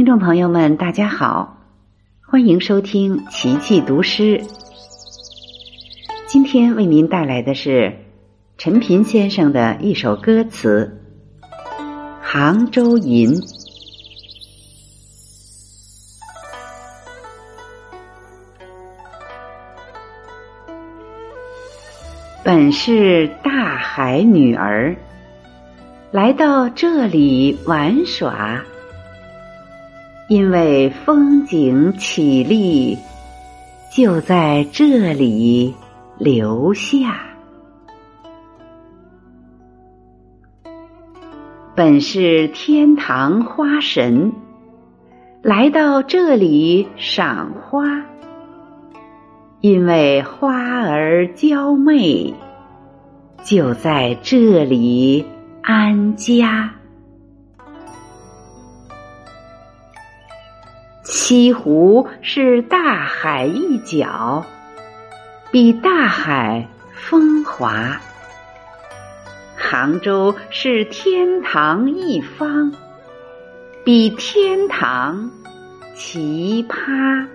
听众朋友们，大家好，欢迎收听奇迹读诗。今天为您带来的是陈平先生的一首歌词《杭州吟》。本是大海女儿，来到这里玩耍。因为风景绮丽，就在这里留下。本是天堂花神，来到这里赏花。因为花儿娇媚，就在这里安家。西湖是大海一角，比大海风华；杭州是天堂一方，比天堂奇葩。